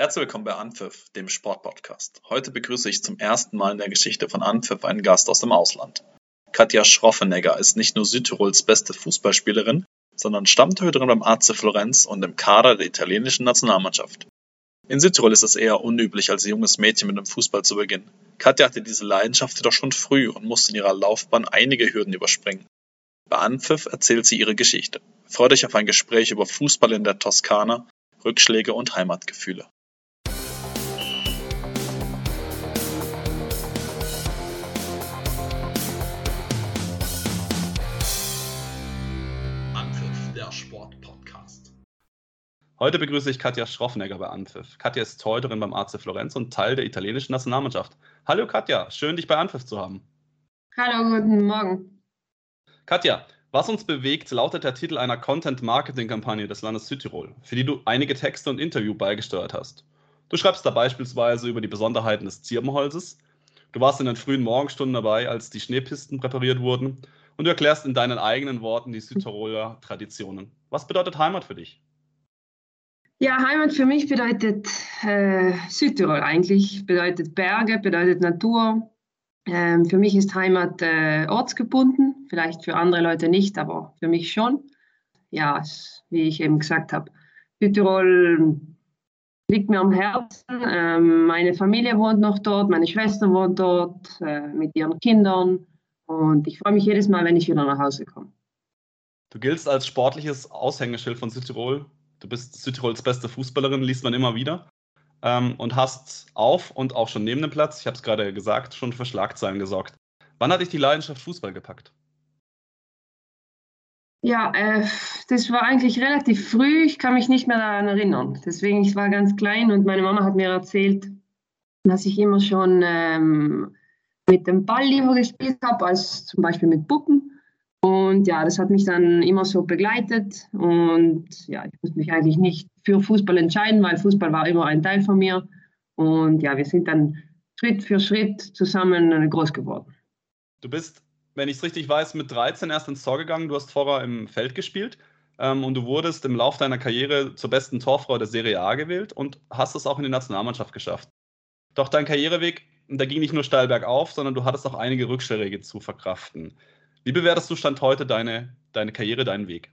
Herzlich willkommen bei Anpfiff, dem Sportpodcast. Heute begrüße ich zum ersten Mal in der Geschichte von Anpfiff einen Gast aus dem Ausland. Katja Schroffenegger ist nicht nur Südtirols beste Fußballspielerin, sondern Stammtöterin beim AC Florenz und im Kader der italienischen Nationalmannschaft. In Südtirol ist es eher unüblich, als junges Mädchen mit dem Fußball zu beginnen. Katja hatte diese Leidenschaft jedoch schon früh und musste in ihrer Laufbahn einige Hürden überspringen. Bei Anpfiff erzählt sie ihre Geschichte. Freut euch auf ein Gespräch über Fußball in der Toskana, Rückschläge und Heimatgefühle. Heute begrüße ich Katja Schroffnegger bei Anpfiff. Katja ist Torhüterin beim AC Florenz und Teil der italienischen Nationalmannschaft. Hallo Katja, schön dich bei Anpfiff zu haben. Hallo, guten Morgen. Katja, was uns bewegt, lautet der Titel einer Content-Marketing-Kampagne des Landes Südtirol, für die du einige Texte und Interview beigesteuert hast. Du schreibst da beispielsweise über die Besonderheiten des Zirbenholzes. Du warst in den frühen Morgenstunden dabei, als die Schneepisten präpariert wurden. Und du erklärst in deinen eigenen Worten die Südtiroler Traditionen. Was bedeutet Heimat für dich? Ja, Heimat für mich bedeutet äh, Südtirol eigentlich, bedeutet Berge, bedeutet Natur. Ähm, für mich ist Heimat äh, ortsgebunden, vielleicht für andere Leute nicht, aber für mich schon. Ja, wie ich eben gesagt habe, Südtirol liegt mir am Herzen. Ähm, meine Familie wohnt noch dort, meine Schwester wohnt dort äh, mit ihren Kindern und ich freue mich jedes Mal, wenn ich wieder nach Hause komme. Du giltst als sportliches Aushängeschild von Südtirol. Du bist Südtirols beste Fußballerin, liest man immer wieder. Ähm, und hast auf und auch schon neben dem Platz, ich habe es gerade gesagt, schon für Schlagzeilen gesorgt. Wann hat dich die Leidenschaft Fußball gepackt? Ja, äh, das war eigentlich relativ früh. Ich kann mich nicht mehr daran erinnern. Deswegen, ich war ganz klein und meine Mama hat mir erzählt, dass ich immer schon ähm, mit dem Ball lieber gespielt habe, als zum Beispiel mit Puppen. Und ja, das hat mich dann immer so begleitet. Und ja, ich musste mich eigentlich nicht für Fußball entscheiden, weil Fußball war immer ein Teil von mir. Und ja, wir sind dann Schritt für Schritt zusammen groß geworden. Du bist, wenn ich es richtig weiß, mit 13 erst ins Tor gegangen. Du hast vorher im Feld gespielt. Ähm, und du wurdest im Laufe deiner Karriere zur besten Torfrau der Serie A gewählt und hast es auch in die Nationalmannschaft geschafft. Doch dein Karriereweg, der ging nicht nur steil bergauf, sondern du hattest auch einige Rückschläge zu verkraften. Wie bewertest du Stand heute deine, deine Karriere, deinen Weg?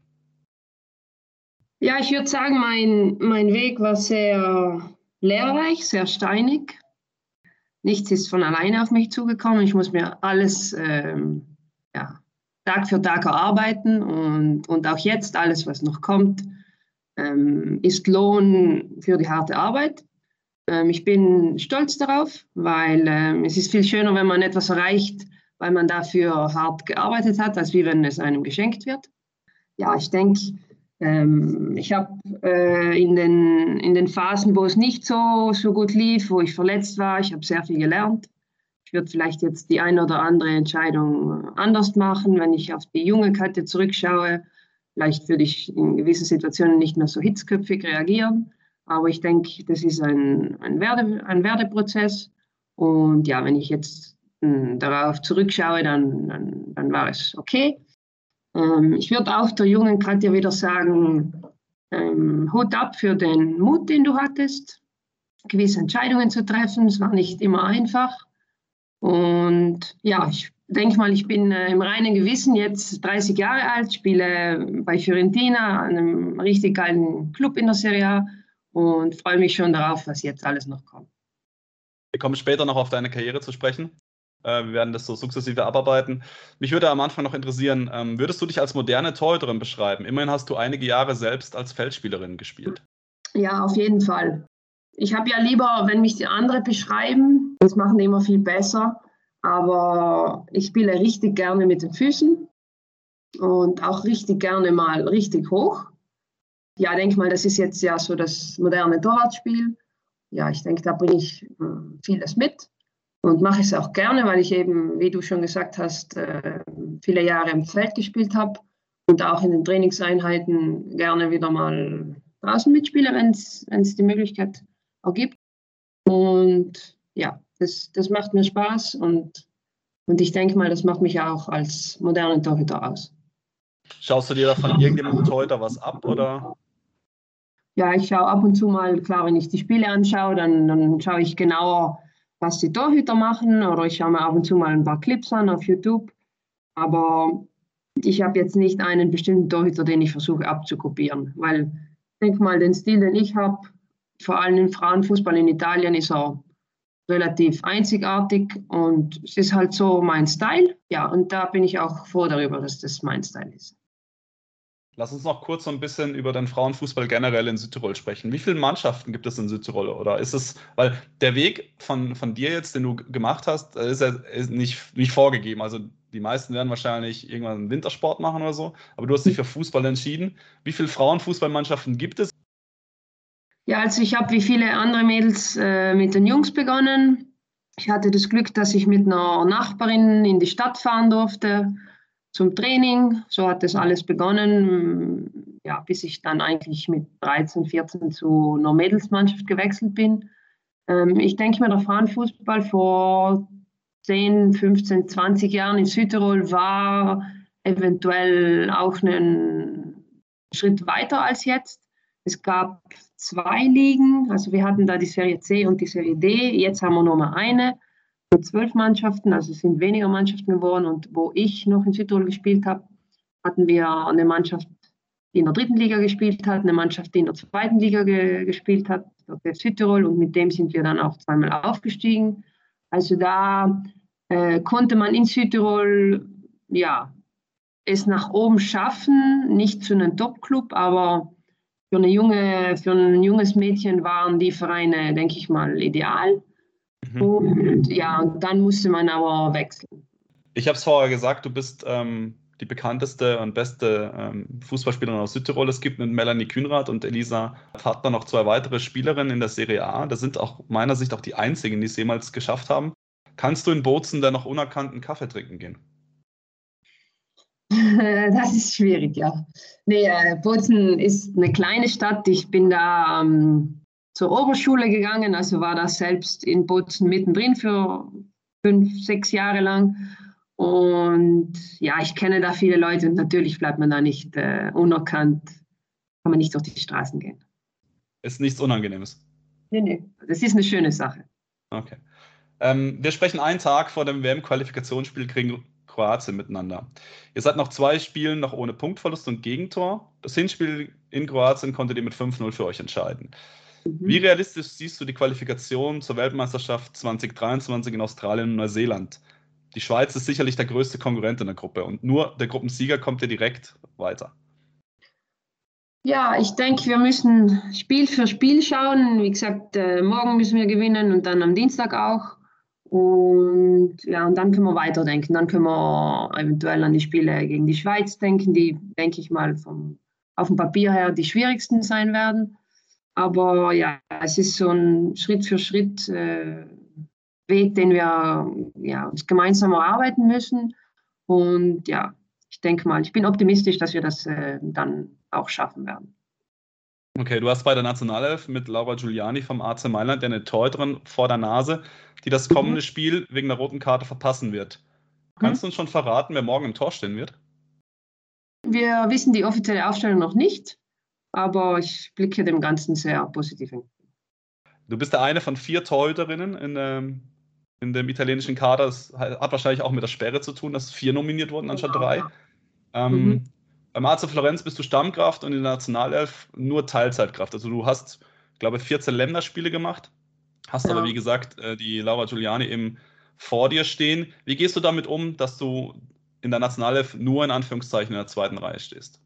Ja, ich würde sagen, mein, mein Weg war sehr lehrreich, sehr steinig. Nichts ist von alleine auf mich zugekommen. Ich muss mir alles ähm, ja, Tag für Tag erarbeiten und, und auch jetzt alles, was noch kommt, ähm, ist Lohn für die harte Arbeit. Ähm, ich bin stolz darauf, weil ähm, es ist viel schöner, wenn man etwas erreicht, weil man dafür hart gearbeitet hat, als wie wenn es einem geschenkt wird. Ja, ich denke, ähm, ich habe äh, in, den, in den Phasen, wo es nicht so, so gut lief, wo ich verletzt war, ich habe sehr viel gelernt. Ich würde vielleicht jetzt die eine oder andere Entscheidung anders machen, wenn ich auf die junge Kette zurückschaue. Vielleicht würde ich in gewissen Situationen nicht mehr so hitzköpfig reagieren. Aber ich denke, das ist ein, ein, Werde, ein Werdeprozess. Und ja, wenn ich jetzt hm, darauf zurückschaue, dann, dann, dann war es okay. Ähm, ich würde auch der jungen Katja wieder sagen, ähm, Hut ab für den Mut, den du hattest, gewisse Entscheidungen zu treffen. Es war nicht immer einfach. Und ja, ich denke mal, ich bin äh, im reinen Gewissen jetzt 30 Jahre alt, spiele bei Fiorentina, einem richtig geilen Club in der Serie A und freue mich schon darauf, was jetzt alles noch kommt. Wir kommen später noch auf deine Karriere zu sprechen. Äh, wir werden das so sukzessive abarbeiten. Mich würde am Anfang noch interessieren, ähm, würdest du dich als moderne Torhüterin beschreiben? Immerhin hast du einige Jahre selbst als Feldspielerin gespielt. Ja, auf jeden Fall. Ich habe ja lieber, wenn mich die anderen beschreiben, das machen die immer viel besser, aber ich spiele richtig gerne mit den Füßen und auch richtig gerne mal richtig hoch. Ja, denke mal, das ist jetzt ja so das moderne Torwartspiel. Ja, ich denke, da bringe ich äh, vieles mit und mache es auch gerne, weil ich eben, wie du schon gesagt hast, äh, viele Jahre im Feld gespielt habe und auch in den Trainingseinheiten gerne wieder mal draußen mitspiele, wenn es die Möglichkeit ergibt. Und ja, das, das macht mir Spaß und, und ich denke mal, das macht mich auch als modernen Torhüter aus. Schaust du dir da von irgendjemandem Torhüter was ab oder? Ja, ich schaue ab und zu mal, klar, wenn ich die Spiele anschaue, dann, dann schaue ich genauer, was die Torhüter machen oder ich schaue mir ab und zu mal ein paar Clips an auf YouTube. Aber ich habe jetzt nicht einen bestimmten Torhüter, den ich versuche abzukopieren, weil ich denke mal, den Stil, den ich habe, vor allem im Frauenfußball in Italien, ist er relativ einzigartig und es ist halt so mein Style. Ja, und da bin ich auch froh darüber, dass das mein Style ist. Lass uns noch kurz so ein bisschen über den Frauenfußball generell in Südtirol sprechen. Wie viele Mannschaften gibt es in Südtirol? Oder ist es, weil der Weg von, von dir jetzt, den du gemacht hast, ist ja nicht, nicht vorgegeben. Also die meisten werden wahrscheinlich irgendwann einen Wintersport machen oder so, aber du hast dich für Fußball entschieden. Wie viele Frauenfußballmannschaften gibt es? Ja, also ich habe wie viele andere Mädels äh, mit den Jungs begonnen. Ich hatte das Glück, dass ich mit einer Nachbarin in die Stadt fahren durfte zum Training. So hat das alles begonnen, ja, bis ich dann eigentlich mit 13, 14 zu einer Mädelsmannschaft gewechselt bin. Ähm, ich denke mir, der Frauenfußball vor 10, 15, 20 Jahren in Südtirol war eventuell auch einen Schritt weiter als jetzt. Es gab zwei Ligen, also wir hatten da die Serie C und die Serie D. Jetzt haben wir nur mal eine mit zwölf Mannschaften, also es sind weniger Mannschaften geworden. Und wo ich noch in Südtirol gespielt habe, hatten wir eine Mannschaft, die in der dritten Liga gespielt hat, eine Mannschaft, die in der zweiten Liga ge gespielt hat, der Südtirol. Und mit dem sind wir dann auch zweimal aufgestiegen. Also da äh, konnte man in Südtirol ja, es nach oben schaffen, nicht zu einem Top-Club, aber für, eine junge, für ein junges Mädchen waren die Vereine, denke ich mal, ideal. Mhm. Und ja, dann musste man aber wechseln. Ich habe es vorher gesagt, du bist ähm, die bekannteste und beste ähm, Fußballspielerin aus Südtirol. Es gibt mit Melanie Kühnrath und Elisa Partner noch zwei weitere Spielerinnen in der Serie A. Das sind auch meiner Sicht auch die einzigen, die es jemals geschafft haben. Kannst du in Bozen da noch unerkannten Kaffee trinken gehen? Das ist schwierig, ja. Nee, äh, Bozen ist eine kleine Stadt. Ich bin da ähm, zur Oberschule gegangen, also war da selbst in Bozen mittendrin für fünf, sechs Jahre lang. Und ja, ich kenne da viele Leute und natürlich bleibt man da nicht äh, unerkannt, kann man nicht durch die Straßen gehen. Ist nichts Unangenehmes. Nee, nee, das ist eine schöne Sache. Okay. Ähm, wir sprechen einen Tag vor dem WM-Qualifikationsspiel gegen Kroatien miteinander. Ihr seid noch zwei Spielen noch ohne Punktverlust und Gegentor. Das Hinspiel in Kroatien konntet ihr mit 5-0 für euch entscheiden. Mhm. Wie realistisch siehst du die Qualifikation zur Weltmeisterschaft 2023 in Australien und Neuseeland? Die Schweiz ist sicherlich der größte Konkurrent in der Gruppe und nur der Gruppensieger kommt ja direkt weiter. Ja, ich denke, wir müssen Spiel für Spiel schauen. Wie gesagt, äh, morgen müssen wir gewinnen und dann am Dienstag auch. Und ja, und dann können wir weiterdenken. Dann können wir eventuell an die Spiele gegen die Schweiz denken, die, denke ich mal, vom, auf dem Papier her die schwierigsten sein werden. Aber ja, es ist so ein Schritt für Schritt äh, Weg, den wir ja, uns gemeinsam erarbeiten müssen. Und ja, ich denke mal, ich bin optimistisch, dass wir das äh, dann auch schaffen werden. Okay, du hast bei der Nationalelf mit Laura Giuliani vom AC Mailand eine Torhüterin vor der Nase, die das kommende mhm. Spiel wegen der roten Karte verpassen wird. Kannst mhm. du uns schon verraten, wer morgen im Tor stehen wird? Wir wissen die offizielle Aufstellung noch nicht aber ich blicke dem Ganzen sehr positiv entgegen. Du bist der eine von vier Torhüterinnen in, ähm, in dem italienischen Kader. Das hat wahrscheinlich auch mit der Sperre zu tun, dass vier nominiert wurden anstatt genau. drei. Ähm, mhm. Beim AC Florenz bist du Stammkraft und in der Nationalelf nur Teilzeitkraft. Also du hast, glaube ich, 14 Länderspiele gemacht, hast ja. aber wie gesagt äh, die Laura Giuliani eben vor dir stehen. Wie gehst du damit um, dass du in der Nationalelf nur in Anführungszeichen in der zweiten Reihe stehst?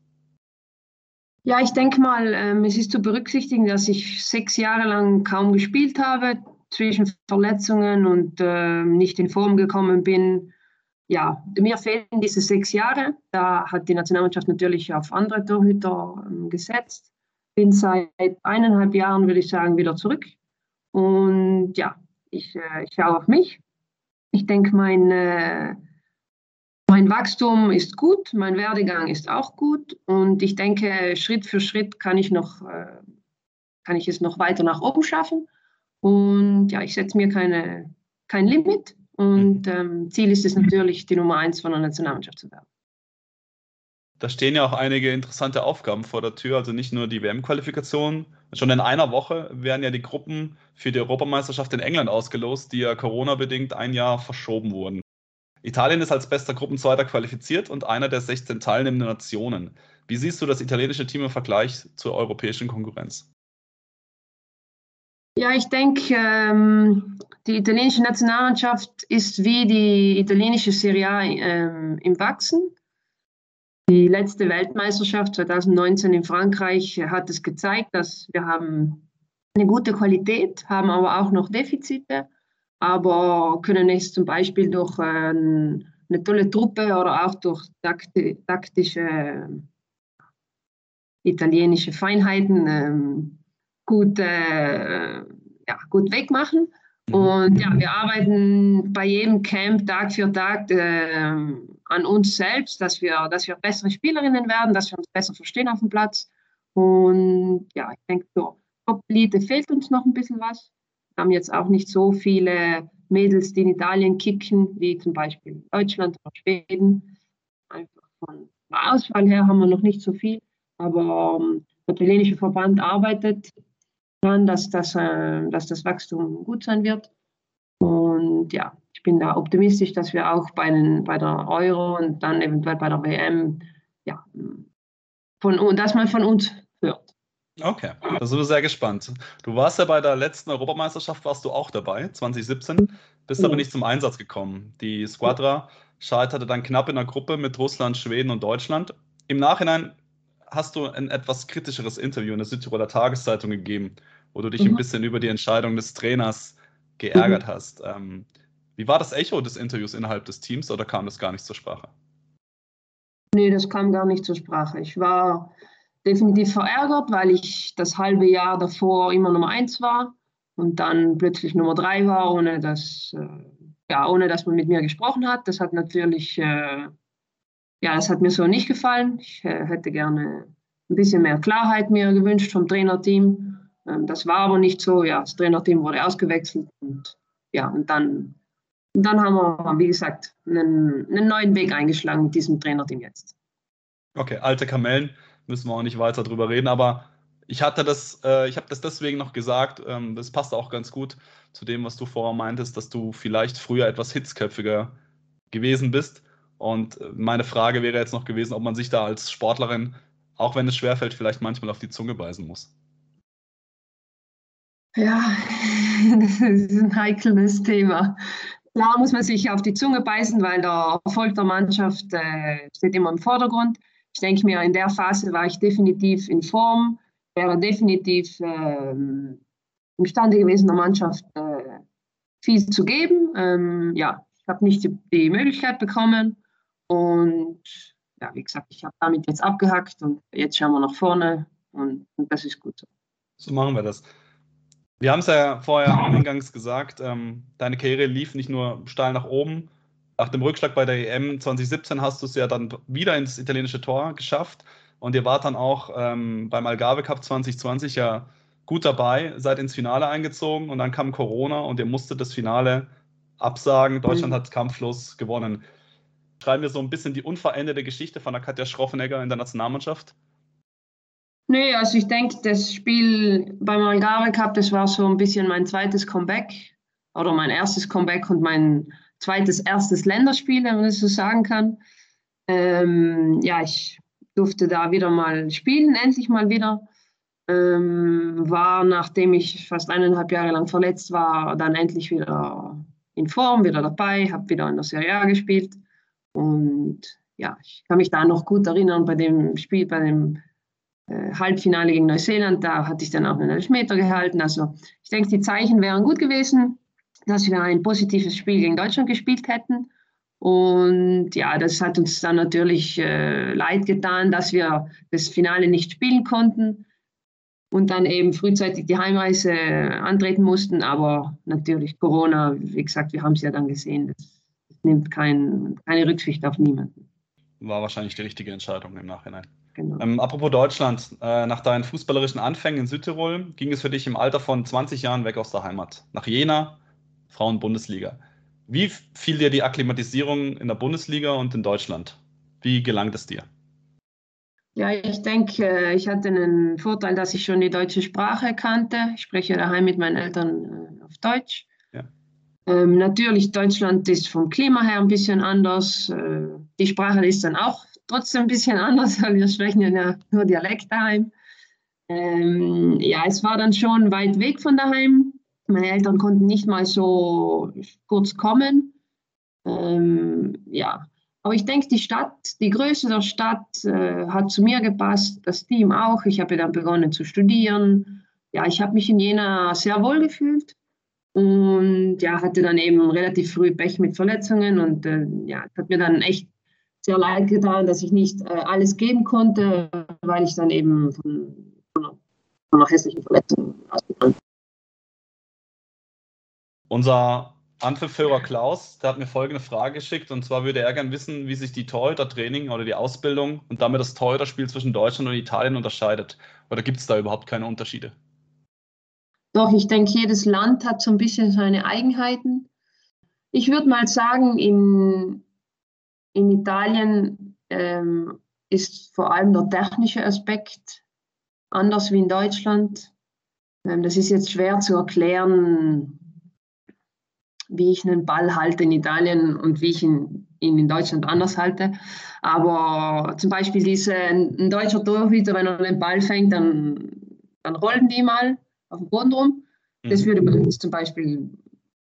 Ja, ich denke mal, ähm, es ist zu berücksichtigen, dass ich sechs Jahre lang kaum gespielt habe, zwischen Verletzungen und äh, nicht in Form gekommen bin. Ja, mir fehlen diese sechs Jahre. Da hat die Nationalmannschaft natürlich auf andere Torhüter ähm, gesetzt. Bin seit eineinhalb Jahren, würde ich sagen, wieder zurück. Und ja, ich, äh, ich schaue auf mich. Ich denke, mein äh, mein Wachstum ist gut, mein Werdegang ist auch gut und ich denke, Schritt für Schritt kann ich, noch, äh, kann ich es noch weiter nach oben schaffen. Und ja, ich setze mir keine, kein Limit und mhm. ähm, Ziel ist es natürlich, die Nummer eins von der Nationalmannschaft zu werden. Da stehen ja auch einige interessante Aufgaben vor der Tür, also nicht nur die WM-Qualifikation Schon in einer Woche werden ja die Gruppen für die Europameisterschaft in England ausgelost, die ja Corona-bedingt ein Jahr verschoben wurden. Italien ist als bester Gruppenzweiter qualifiziert und einer der 16 teilnehmenden Nationen. Wie siehst du das italienische Team im Vergleich zur europäischen Konkurrenz? Ja, ich denke, ähm, die italienische Nationalmannschaft ist wie die italienische Serie A ähm, im Wachsen. Die letzte Weltmeisterschaft 2019 in Frankreich hat es gezeigt, dass wir haben eine gute Qualität, haben aber auch noch Defizite, aber können es zum Beispiel durch äh, eine tolle Truppe oder auch durch takti taktische italienische Feinheiten ähm, gut, äh, ja, gut wegmachen. Mhm. Und ja, wir arbeiten bei jedem Camp Tag für Tag äh, an uns selbst, dass wir, dass wir bessere Spielerinnen werden, dass wir uns besser verstehen auf dem Platz. Und ja, ich denke, so, Top-Elite fehlt uns noch ein bisschen was. Haben jetzt auch nicht so viele Mädels, die in Italien kicken, wie zum Beispiel Deutschland oder Schweden. Einfach von der Auswahl her haben wir noch nicht so viel. Aber ähm, der italienische Verband arbeitet daran, dass das, äh, dass das Wachstum gut sein wird. Und ja, ich bin da optimistisch, dass wir auch bei, den, bei der Euro und dann eventuell bei der WM, ja, von, dass man von uns. Okay, da sind wir sehr gespannt. Du warst ja bei der letzten Europameisterschaft, warst du auch dabei, 2017, bist aber nicht zum Einsatz gekommen. Die Squadra scheiterte dann knapp in der Gruppe mit Russland, Schweden und Deutschland. Im Nachhinein hast du ein etwas kritischeres Interview in der Südtiroler Tageszeitung gegeben, wo du dich mhm. ein bisschen über die Entscheidung des Trainers geärgert mhm. hast. Ähm, wie war das Echo des Interviews innerhalb des Teams oder kam das gar nicht zur Sprache? Nee, das kam gar nicht zur Sprache. Ich war definitiv verärgert, weil ich das halbe Jahr davor immer Nummer eins war und dann plötzlich Nummer drei war, ohne dass, äh, ja, ohne dass man mit mir gesprochen hat. Das hat natürlich, äh, ja, das hat mir so nicht gefallen. Ich äh, hätte gerne ein bisschen mehr Klarheit mir gewünscht vom Trainerteam. Ähm, das war aber nicht so. Ja, das Trainerteam wurde ausgewechselt und ja, und dann dann haben wir, wie gesagt, einen, einen neuen Weg eingeschlagen mit diesem Trainerteam jetzt. Okay, alte Kamellen, müssen wir auch nicht weiter drüber reden, aber ich hatte das, äh, ich habe das deswegen noch gesagt, ähm, das passt auch ganz gut zu dem, was du vorher meintest, dass du vielleicht früher etwas hitzköpfiger gewesen bist. Und äh, meine Frage wäre jetzt noch gewesen, ob man sich da als Sportlerin, auch wenn es schwerfällt, vielleicht manchmal auf die Zunge beißen muss. Ja, das ist ein heikles Thema. Klar muss man sich auf die Zunge beißen, weil der Erfolg der Mannschaft äh, steht immer im Vordergrund. Ich denke mir, in der Phase war ich definitiv in Form, wäre definitiv äh, imstande gewesen, der Mannschaft äh, viel zu geben. Ähm, ja, ich habe nicht die, die, Möglichkeit bekommen und ja, wie gesagt, ich habe damit jetzt abgehackt und jetzt schauen wir nach vorne und, und das ist gut so. So machen wir das. Wir haben es ja vorher eingangs gesagt, ähm, deine Karriere lief nicht nur steil nach oben. Nach dem Rückschlag bei der EM 2017 hast du es ja dann wieder ins italienische Tor geschafft. Und ihr wart dann auch ähm, beim Algarve Cup 2020 ja gut dabei, seid ins Finale eingezogen und dann kam Corona und ihr musstet das Finale absagen. Deutschland mhm. hat kampflos gewonnen. Schreiben wir so ein bisschen die unveränderte Geschichte von der Katja Schroffenegger in der Nationalmannschaft. Nö, also ich denke, das Spiel beim Algarve Cup, das war so ein bisschen mein zweites Comeback oder mein erstes Comeback und mein zweites, erstes Länderspiel, wenn man das so sagen kann. Ähm, ja, ich durfte da wieder mal spielen, endlich mal wieder. Ähm, war, nachdem ich fast eineinhalb Jahre lang verletzt war, dann endlich wieder in Form, wieder dabei, habe wieder in der Serie A gespielt. Und ja, ich kann mich da noch gut erinnern bei dem Spiel, bei dem äh, Halbfinale gegen Neuseeland, da hatte ich dann auch einen Elfmeter gehalten. Also ich denke, die Zeichen wären gut gewesen, dass wir ein positives Spiel gegen Deutschland gespielt hätten. Und ja, das hat uns dann natürlich äh, leid getan, dass wir das Finale nicht spielen konnten und dann eben frühzeitig die Heimreise antreten mussten. Aber natürlich Corona, wie gesagt, wir haben es ja dann gesehen, das, das nimmt kein, keine Rücksicht auf niemanden. War wahrscheinlich die richtige Entscheidung im Nachhinein. Genau. Ähm, apropos Deutschland, äh, nach deinen fußballerischen Anfängen in Südtirol ging es für dich im Alter von 20 Jahren weg aus der Heimat. Nach Jena, Frauen-Bundesliga. Wie fiel dir die Akklimatisierung in der Bundesliga und in Deutschland? Wie gelangt es dir? Ja, ich denke, ich hatte einen Vorteil, dass ich schon die deutsche Sprache kannte. Ich spreche daheim mit meinen Eltern äh, auf Deutsch. Ja. Ähm, natürlich, Deutschland ist vom Klima her ein bisschen anders. Äh, die Sprache ist dann auch trotzdem ein bisschen anders, weil wir sprechen ja nur Dialekt daheim. Ähm, ja, es war dann schon weit weg von daheim. Meine Eltern konnten nicht mal so kurz kommen. Ähm, ja, aber ich denke, die Stadt, die Größe der Stadt äh, hat zu mir gepasst, das Team auch. Ich habe dann begonnen zu studieren. Ja, ich habe mich in Jena sehr wohl gefühlt und ja, hatte dann eben relativ früh Pech mit Verletzungen und äh, ja, hat mir dann echt sehr leid getan, dass ich nicht äh, alles geben konnte, weil ich dann eben von, von einer hässlichen Verletzung ausgegangen bin. Unser Anpfiffhörer Klaus, der hat mir folgende Frage geschickt und zwar würde er gerne wissen, wie sich die Torhüter-Training oder die Ausbildung und damit das Torhüterspiel zwischen Deutschland und Italien unterscheidet. Oder gibt es da überhaupt keine Unterschiede? Doch, ich denke, jedes Land hat so ein bisschen seine Eigenheiten. Ich würde mal sagen, in, in Italien ähm, ist vor allem der technische Aspekt anders wie in Deutschland. Ähm, das ist jetzt schwer zu erklären, wie ich einen Ball halte in Italien und wie ich ihn, ihn in Deutschland anders halte. Aber zum Beispiel diese, ein deutscher Torhüter, wenn er den Ball fängt, dann, dann rollen die mal auf dem Boden rum. Das mhm. würde bei uns zum Beispiel,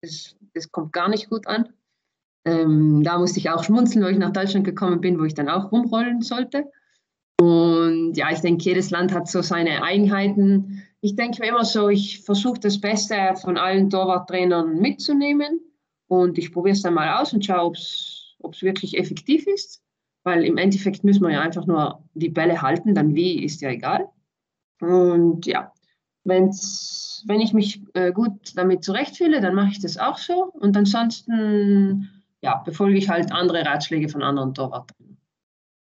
das, das kommt gar nicht gut an. Ähm, da musste ich auch schmunzeln, weil ich nach Deutschland gekommen bin, wo ich dann auch rumrollen sollte. Und ja, ich denke, jedes Land hat so seine Eigenheiten ich denke mir immer so, ich versuche das Beste von allen Torwarttrainern mitzunehmen und ich probiere es dann mal aus und schaue, ob es wirklich effektiv ist, weil im Endeffekt müssen wir ja einfach nur die Bälle halten, dann wie ist ja egal. Und ja, wenn's, wenn ich mich äh, gut damit zurechtfühle, dann mache ich das auch so und ansonsten ja, befolge ich halt andere Ratschläge von anderen Torwarttrainern.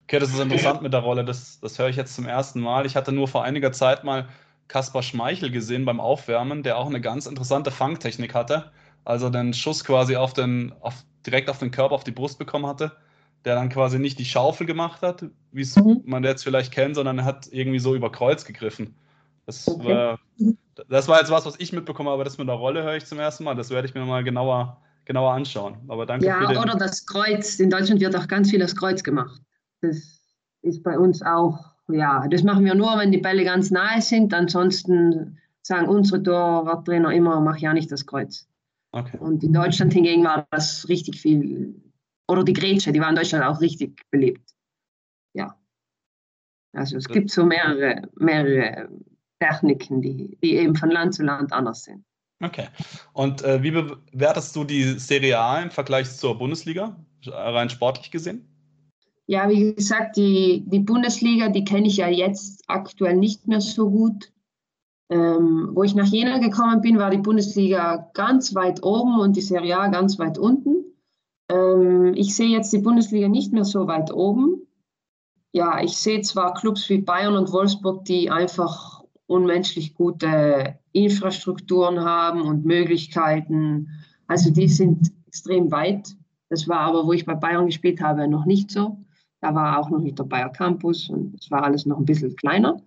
Okay, das ist interessant mit der Rolle. Das, das höre ich jetzt zum ersten Mal. Ich hatte nur vor einiger Zeit mal Kaspar Schmeichel gesehen beim Aufwärmen, der auch eine ganz interessante Fangtechnik hatte. Also den Schuss quasi auf den, auf, direkt auf den Körper, auf die Brust bekommen hatte. Der dann quasi nicht die Schaufel gemacht hat, wie es mhm. man jetzt vielleicht kennt, sondern er hat irgendwie so über Kreuz gegriffen. Das, okay. war, das war jetzt was, was ich mitbekommen habe, aber das mit der Rolle höre ich zum ersten Mal. Das werde ich mir mal genauer, genauer anschauen. Aber danke ja, oder das Kreuz. In Deutschland wird auch ganz viel das Kreuz gemacht. Das ist bei uns auch ja, das machen wir nur, wenn die Bälle ganz nahe sind. Ansonsten sagen unsere Torwarttrainer immer, mach ja nicht das Kreuz. Okay. Und in Deutschland hingegen war das richtig viel, oder die Grätsche, die war in Deutschland auch richtig belebt. Ja. Also es gibt so mehrere, mehrere Techniken, die, die eben von Land zu Land anders sind. Okay. Und äh, wie bewertest du die Serie A im Vergleich zur Bundesliga, rein sportlich gesehen? Ja, wie gesagt, die, die Bundesliga, die kenne ich ja jetzt aktuell nicht mehr so gut. Ähm, wo ich nach Jena gekommen bin, war die Bundesliga ganz weit oben und die Serie A ganz weit unten. Ähm, ich sehe jetzt die Bundesliga nicht mehr so weit oben. Ja, ich sehe zwar Clubs wie Bayern und Wolfsburg, die einfach unmenschlich gute Infrastrukturen haben und Möglichkeiten. Also die sind extrem weit. Das war aber, wo ich bei Bayern gespielt habe, noch nicht so. Da war auch noch nicht der Bayer Campus und es war alles noch ein bisschen kleiner.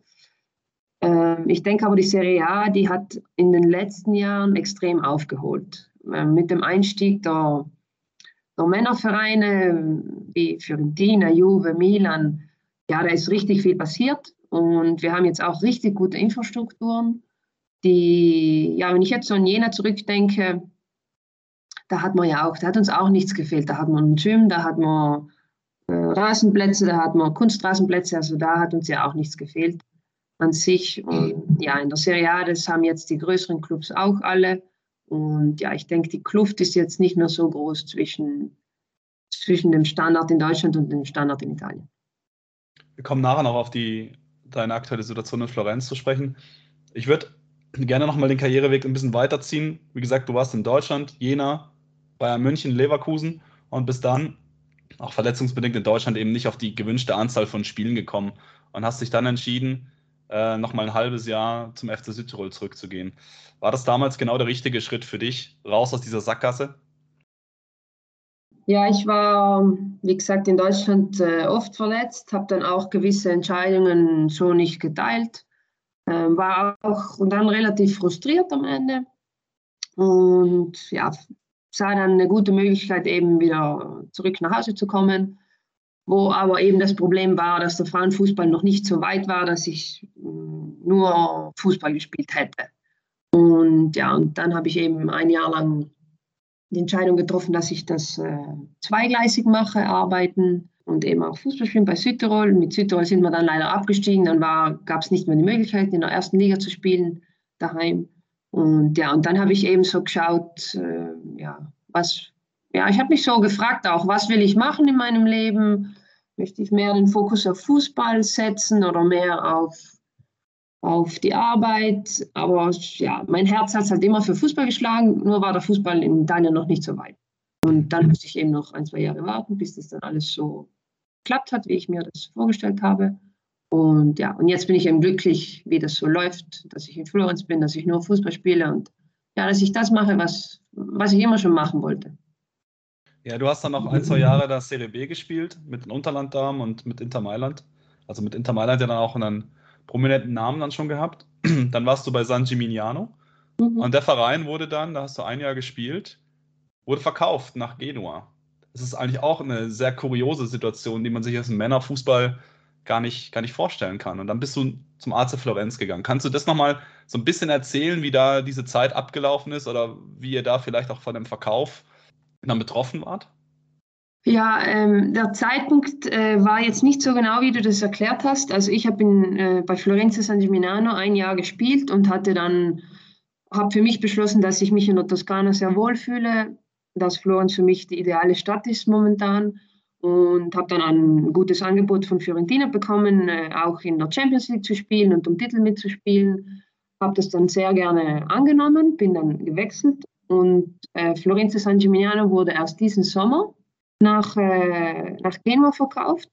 Ähm, ich denke aber, die Serie A, die hat in den letzten Jahren extrem aufgeholt. Ähm, mit dem Einstieg der, der Männervereine wie Fiorentina, Juve, Milan, ja, da ist richtig viel passiert und wir haben jetzt auch richtig gute Infrastrukturen, die, ja, wenn ich jetzt so an Jena zurückdenke, da hat man ja auch, da hat uns auch nichts gefehlt. Da hat man ein Gym, da hat man Rasenplätze, da hatten wir Kunstrasenplätze, also da hat uns ja auch nichts gefehlt an sich. Und ja, in der Serie A, das haben jetzt die größeren Clubs auch alle. Und ja, ich denke, die Kluft ist jetzt nicht mehr so groß zwischen, zwischen dem Standard in Deutschland und dem Standard in Italien. Wir kommen nachher noch auf die, deine aktuelle Situation in Florenz zu sprechen. Ich würde gerne nochmal den Karriereweg ein bisschen weiterziehen. Wie gesagt, du warst in Deutschland, Jena, Bayern München, Leverkusen und bis dann auch verletzungsbedingt in Deutschland eben nicht auf die gewünschte Anzahl von Spielen gekommen und hast dich dann entschieden, äh, nochmal ein halbes Jahr zum FC Südtirol zurückzugehen. War das damals genau der richtige Schritt für dich, raus aus dieser Sackgasse? Ja, ich war, wie gesagt, in Deutschland äh, oft verletzt, habe dann auch gewisse Entscheidungen so nicht geteilt, äh, war auch und dann relativ frustriert am Ende und ja, sah dann eine gute Möglichkeit, eben wieder zurück nach Hause zu kommen, wo aber eben das Problem war, dass der Frauenfußball noch nicht so weit war, dass ich mm, nur Fußball gespielt hätte. Und ja, und dann habe ich eben ein Jahr lang die Entscheidung getroffen, dass ich das äh, zweigleisig mache, arbeiten und eben auch Fußball spielen bei Südtirol. Mit Südtirol sind wir dann leider abgestiegen. Dann gab es nicht mehr die Möglichkeit, in der ersten Liga zu spielen daheim. Und ja, und dann habe ich eben so geschaut, äh, ja, was, ja, ich habe mich so gefragt auch, was will ich machen in meinem Leben? Möchte ich mehr den Fokus auf Fußball setzen oder mehr auf auf die Arbeit. Aber ja, mein Herz hat halt immer für Fußball geschlagen, nur war der Fußball in Daniel noch nicht so weit. Und dann musste ich eben noch ein, zwei Jahre warten, bis das dann alles so geklappt hat, wie ich mir das vorgestellt habe. Und ja, und jetzt bin ich eben glücklich, wie das so läuft, dass ich in Florenz bin, dass ich nur Fußball spiele und ja, dass ich das mache, was, was ich immer schon machen wollte. Ja, du hast dann noch ein, zwei Jahre da Serie B gespielt mit den Unterlanddamen und mit Inter Mailand. Also mit Inter Mailand ja dann auch einen prominenten Namen dann schon gehabt. dann warst du bei San Gimignano. Mhm. Und der Verein wurde dann, da hast du ein Jahr gespielt, wurde verkauft nach Genua. Das ist eigentlich auch eine sehr kuriose Situation, die man sich als Männerfußball gar nicht, gar nicht vorstellen kann. Und dann bist du zum AC Florenz gegangen. Kannst du das nochmal so ein bisschen erzählen, wie da diese Zeit abgelaufen ist oder wie ihr da vielleicht auch von dem Verkauf dann betroffen wart? Ja, ähm, der Zeitpunkt äh, war jetzt nicht so genau, wie du das erklärt hast. Also ich habe äh, bei Florenzo San Gimignano ein Jahr gespielt und hatte dann, habe für mich beschlossen, dass ich mich in der Toskana sehr wohl fühle, dass Florenz für mich die ideale Stadt ist momentan und habe dann ein gutes Angebot von Fiorentina bekommen, äh, auch in der Champions League zu spielen und um Titel mitzuspielen. Habe das dann sehr gerne angenommen, bin dann gewechselt und äh, Florenzo San Gimignano wurde erst diesen Sommer nach, äh, nach Genua verkauft.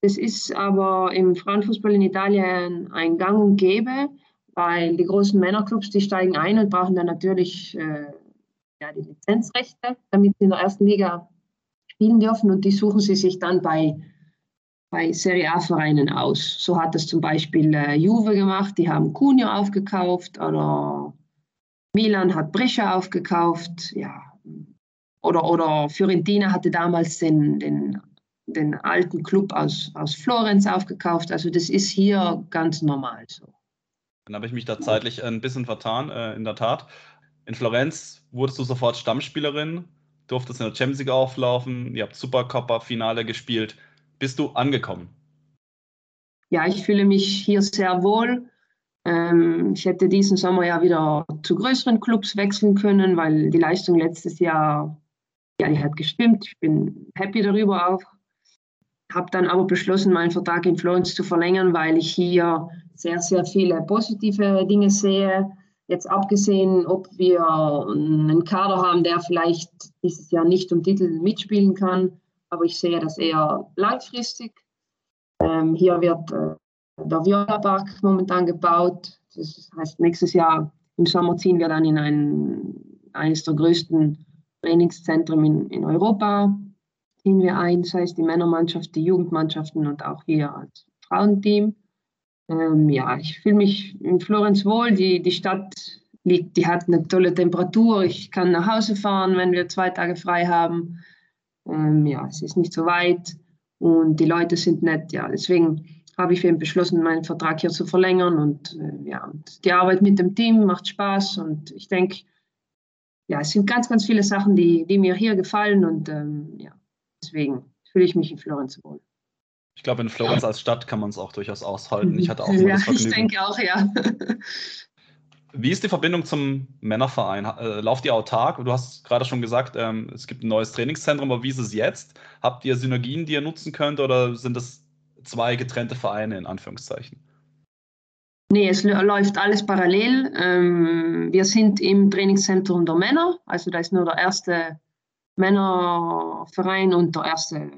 Das ist aber im Frauenfußball in Italien ein Gang und Gäbe, weil die großen Männerclubs, die steigen ein und brauchen dann natürlich äh, ja, die Lizenzrechte, damit sie in der ersten Liga spielen dürfen und die suchen sie sich dann bei, bei Serie A-Vereinen aus. So hat das zum Beispiel äh, Juve gemacht, die haben Cunio aufgekauft oder Milan hat Brescia aufgekauft. Ja, oder, oder Fiorentina hatte damals den, den, den alten Club aus, aus Florenz aufgekauft. Also das ist hier ganz normal so. Dann habe ich mich da zeitlich ein bisschen vertan, äh, in der Tat. In Florenz wurdest du sofort Stammspielerin, durftest in der Champions League auflaufen, ihr habt Supercoppa-Finale gespielt. Bist du angekommen? Ja, ich fühle mich hier sehr wohl. Ähm, ich hätte diesen Sommer ja wieder zu größeren Clubs wechseln können, weil die Leistung letztes Jahr ja, die hat gestimmt. Ich bin happy darüber auch. Habe dann aber beschlossen, meinen Vertrag in Florenz zu verlängern, weil ich hier sehr, sehr viele positive Dinge sehe. Jetzt abgesehen, ob wir einen Kader haben, der vielleicht dieses Jahr nicht um Titel mitspielen kann, aber ich sehe das eher langfristig. Ähm, hier wird äh, der Viola Park momentan gebaut. Das heißt, nächstes Jahr im Sommer ziehen wir dann in ein, eines der größten Trainingszentrum in, in Europa ziehen wir ein, das heißt die Männermannschaft, die Jugendmannschaften und auch hier als Frauenteam. Ähm, ja, ich fühle mich in Florenz wohl. Die, die Stadt liegt, die hat eine tolle Temperatur. Ich kann nach Hause fahren, wenn wir zwei Tage frei haben. Ähm, ja, es ist nicht so weit und die Leute sind nett. Ja, deswegen habe ich eben beschlossen, meinen Vertrag hier zu verlängern und äh, ja, und die Arbeit mit dem Team macht Spaß und ich denke, ja, es sind ganz, ganz viele Sachen, die, die mir hier gefallen und ähm, ja, deswegen fühle ich mich in Florenz wohl. Ich glaube, in Florenz als Stadt kann man es auch durchaus aushalten. Ich hatte auch ja, das Vergnügen. Ich denke auch, ja. Wie ist die Verbindung zum Männerverein? Äh, lauft ihr autark? Du hast gerade schon gesagt, ähm, es gibt ein neues Trainingszentrum, aber wie ist es jetzt? Habt ihr Synergien, die ihr nutzen könnt oder sind das zwei getrennte Vereine in Anführungszeichen? Nee, es läuft alles parallel. Ähm, wir sind im Trainingszentrum der Männer, also da ist nur der erste Männerverein und der erste,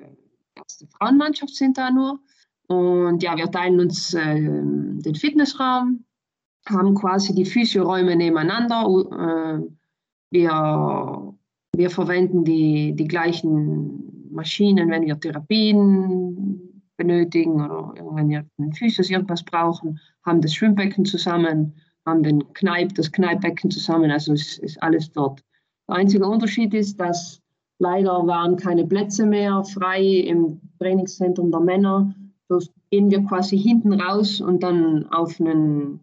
erste Frauenmannschaft sind da nur. Und ja, wir teilen uns äh, den Fitnessraum, haben quasi die Physioräume nebeneinander. Äh, wir Wir verwenden die, die gleichen Maschinen, wenn wir Therapien benötigen oder wenn wir einen Physios irgendwas brauchen, haben das Schwimmbecken zusammen, haben den Kneipp, das Kneippbecken zusammen, also es ist alles dort. Der einzige Unterschied ist, dass leider waren keine Plätze mehr frei im Trainingszentrum der Männer. So gehen wir quasi hinten raus und dann auf einen,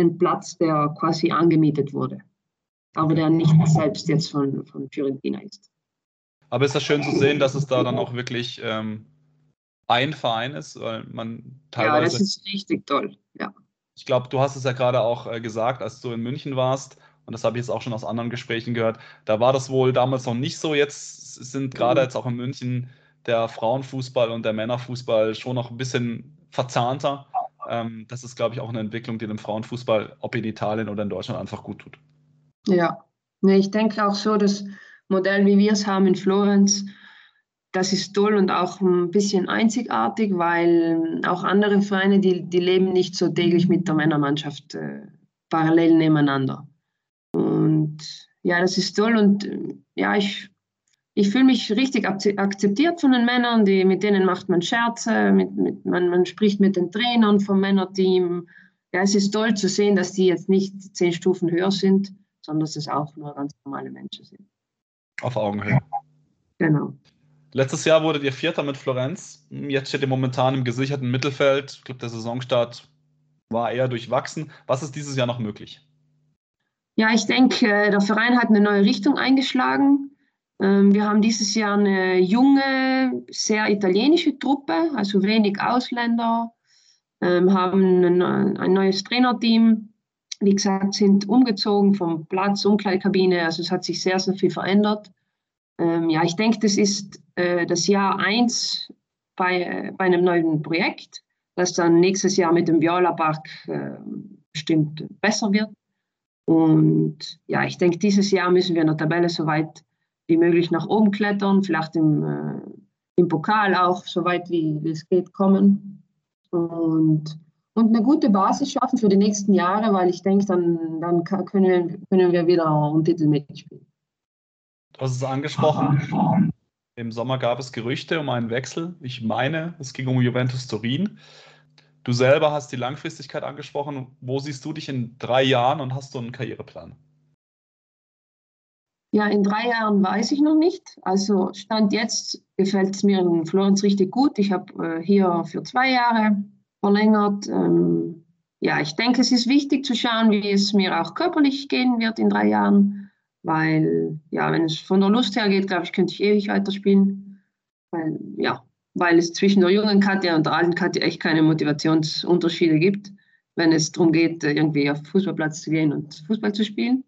einen Platz, der quasi angemietet wurde, aber der nicht selbst jetzt von, von Fiorentina ist. Aber ist das schön zu sehen, dass es da dann auch wirklich ähm, ein Verein ist, weil man teilweise. Ja, das ist richtig toll, ja. Ich glaube, du hast es ja gerade auch äh, gesagt, als du in München warst, und das habe ich jetzt auch schon aus anderen Gesprächen gehört, da war das wohl damals noch nicht so. Jetzt sind gerade mhm. jetzt auch in München der Frauenfußball und der Männerfußball schon noch ein bisschen verzahnter. Ähm, das ist, glaube ich, auch eine Entwicklung, die dem Frauenfußball, ob in Italien oder in Deutschland, einfach gut tut. Ja, ich denke auch so, das Modell, wie wir es haben in Florenz, das ist toll und auch ein bisschen einzigartig, weil auch andere Vereine, die, die leben nicht so täglich mit der Männermannschaft äh, parallel nebeneinander. Und ja, das ist toll und ja, ich ich fühle mich richtig akzeptiert von den Männern, die, mit denen macht man Scherze, mit, mit, man, man spricht mit den Trainern vom Männerteam. Ja, es ist toll zu sehen, dass die jetzt nicht zehn Stufen höher sind, sondern dass es auch nur ganz normale Menschen sind. Auf Augenhöhe. Genau. Letztes Jahr wurdet ihr Vierter mit Florenz. Jetzt steht ihr momentan im gesicherten Mittelfeld. Ich glaube, der Saisonstart war eher durchwachsen. Was ist dieses Jahr noch möglich? Ja, ich denke, der Verein hat eine neue Richtung eingeschlagen. Ähm, wir haben dieses Jahr eine junge, sehr italienische Truppe, also wenig Ausländer, ähm, haben ein, neues Trainerteam. Wie gesagt, sind umgezogen vom Platz, Umkleidekabine, also es hat sich sehr, sehr viel verändert. Ähm, ja, ich denke, das ist äh, das Jahr eins bei, bei einem neuen Projekt, das dann nächstes Jahr mit dem Viola Park äh, bestimmt besser wird. Und ja, ich denke, dieses Jahr müssen wir in der Tabelle so weit wie möglich nach oben klettern, vielleicht im, äh, im Pokal auch so weit wie, wie es geht kommen und, und eine gute Basis schaffen für die nächsten Jahre, weil ich denke, dann, dann können, können wir wieder um Titel mitspielen. Du hast es angesprochen. Im Sommer gab es Gerüchte um einen Wechsel. Ich meine, es ging um Juventus Turin. Du selber hast die Langfristigkeit angesprochen. Wo siehst du dich in drei Jahren und hast du einen Karriereplan? Ja, in drei Jahren weiß ich noch nicht. Also Stand jetzt gefällt es mir in Florenz richtig gut. Ich habe äh, hier für zwei Jahre verlängert. Ähm, ja, ich denke, es ist wichtig zu schauen, wie es mir auch körperlich gehen wird in drei Jahren. Weil, ja, wenn es von der Lust her geht, glaube ich, könnte ich ewig weiterspielen. Weil, ja, weil es zwischen der jungen Katja und der alten Katja echt keine Motivationsunterschiede gibt, wenn es darum geht, irgendwie auf den Fußballplatz zu gehen und Fußball zu spielen.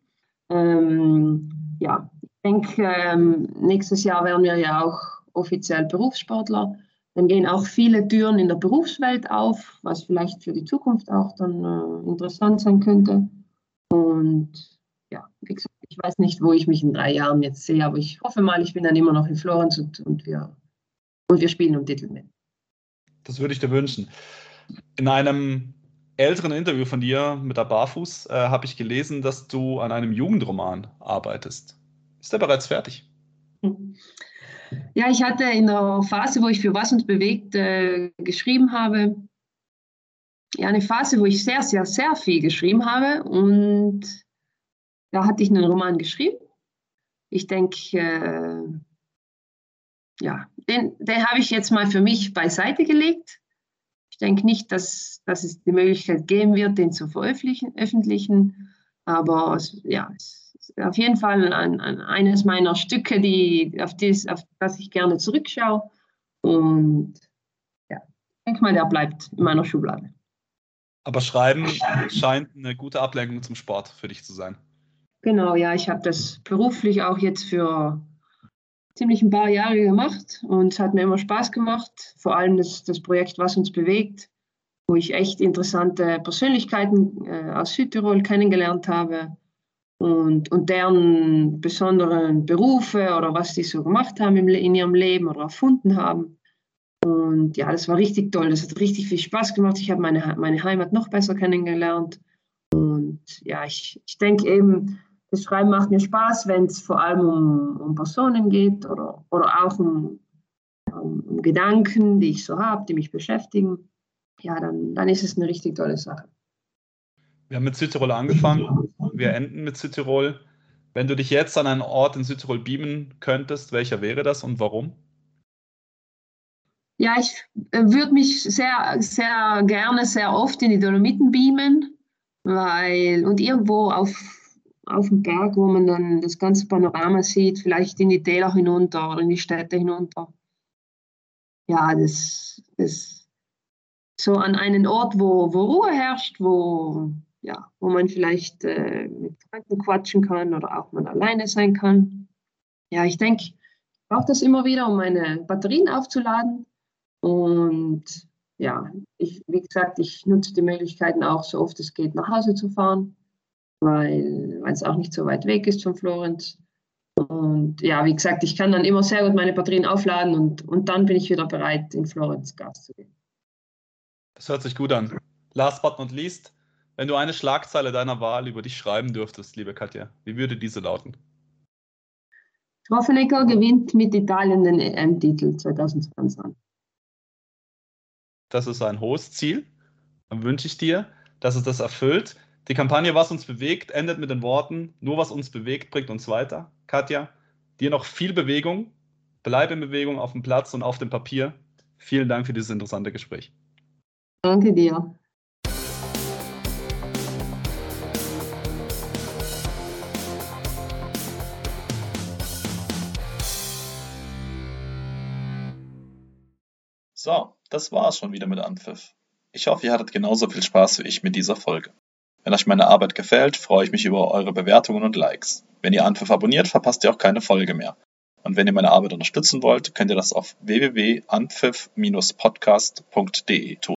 Ähm, ja, ich denke, ähm, nächstes Jahr werden wir ja auch offiziell Berufssportler. Dann gehen auch viele Türen in der Berufswelt auf, was vielleicht für die Zukunft auch dann äh, interessant sein könnte. Und ja, wie gesagt, ich weiß nicht, wo ich mich in drei Jahren jetzt sehe, aber ich hoffe mal, ich bin dann immer noch in Florenz und, und, wir, und wir spielen um Titel mit. Das würde ich dir wünschen. In einem älteren Interview von dir mit der Barfuß äh, habe ich gelesen, dass du an einem Jugendroman arbeitest. Ist der bereits fertig? Ja, ich hatte in der Phase, wo ich für Was uns bewegt äh, geschrieben habe, ja, eine Phase, wo ich sehr, sehr, sehr viel geschrieben habe. Und da hatte ich einen Roman geschrieben. Ich denke, äh, ja, den, den habe ich jetzt mal für mich beiseite gelegt denke nicht, dass, dass es die Möglichkeit geben wird, den zu veröffentlichen. Öffentlichen. Aber ja, es ist auf jeden Fall ein, ein, eines meiner Stücke, die, auf, dies, auf das ich gerne zurückschaue. Und ja, ich denke mal, der bleibt in meiner Schublade. Aber Schreiben scheint eine gute Ablenkung zum Sport für dich zu sein. Genau, ja, ich habe das beruflich auch jetzt für ziemlich ein paar Jahre gemacht und es hat mir immer Spaß gemacht. Vor allem das, das Projekt Was uns bewegt, wo ich echt interessante Persönlichkeiten äh, aus Südtirol kennengelernt habe und, und deren besonderen Berufe oder was die so gemacht haben im, in ihrem Leben oder erfunden haben. Und ja, das war richtig toll. Das hat richtig viel Spaß gemacht. Ich habe meine, meine Heimat noch besser kennengelernt. Und ja, ich, ich denke eben, das Schreiben macht mir Spaß, wenn es vor allem um, um Personen geht oder, oder auch um, um, um Gedanken, die ich so habe, die mich beschäftigen. Ja, dann, dann ist es eine richtig tolle Sache. Wir haben mit Südtirol angefangen, wir enden mit Südtirol. Wenn du dich jetzt an einen Ort in Südtirol beamen könntest, welcher wäre das und warum? Ja, ich äh, würde mich sehr, sehr gerne, sehr oft in die Dolomiten beamen, weil und irgendwo auf, auf dem Berg, wo man dann das ganze Panorama sieht, vielleicht in die Täler hinunter oder in die Städte hinunter. Ja, das, das so an einen Ort, wo, wo Ruhe herrscht, wo, ja, wo man vielleicht äh, mit Freunden quatschen kann oder auch mal alleine sein kann. Ja, ich denke, ich brauche das immer wieder, um meine Batterien aufzuladen. Und ja, ich, wie gesagt, ich nutze die Möglichkeiten auch so oft es geht nach Hause zu fahren, weil es auch nicht so weit weg ist von Florenz. Und ja, wie gesagt, ich kann dann immer sehr gut meine Batterien aufladen und, und dann bin ich wieder bereit, in Florenz Gas zu geben. Das hört sich gut an. Last but not least, wenn du eine Schlagzeile deiner Wahl über dich schreiben dürftest, liebe Katja, wie würde diese lauten? Schwaffenecker gewinnt mit Italien den EM-Titel 2022 das ist ein hohes Ziel. Dann wünsche ich dir, dass es das erfüllt. Die Kampagne Was uns bewegt endet mit den Worten, nur was uns bewegt, bringt uns weiter. Katja, dir noch viel Bewegung. Bleib in Bewegung auf dem Platz und auf dem Papier. Vielen Dank für dieses interessante Gespräch. Danke dir. So, das war's schon wieder mit Anpfiff. Ich hoffe, ihr hattet genauso viel Spaß wie ich mit dieser Folge. Wenn euch meine Arbeit gefällt, freue ich mich über eure Bewertungen und Likes. Wenn ihr Anpfiff abonniert, verpasst ihr auch keine Folge mehr. Und wenn ihr meine Arbeit unterstützen wollt, könnt ihr das auf www.anpfiff-podcast.de tun.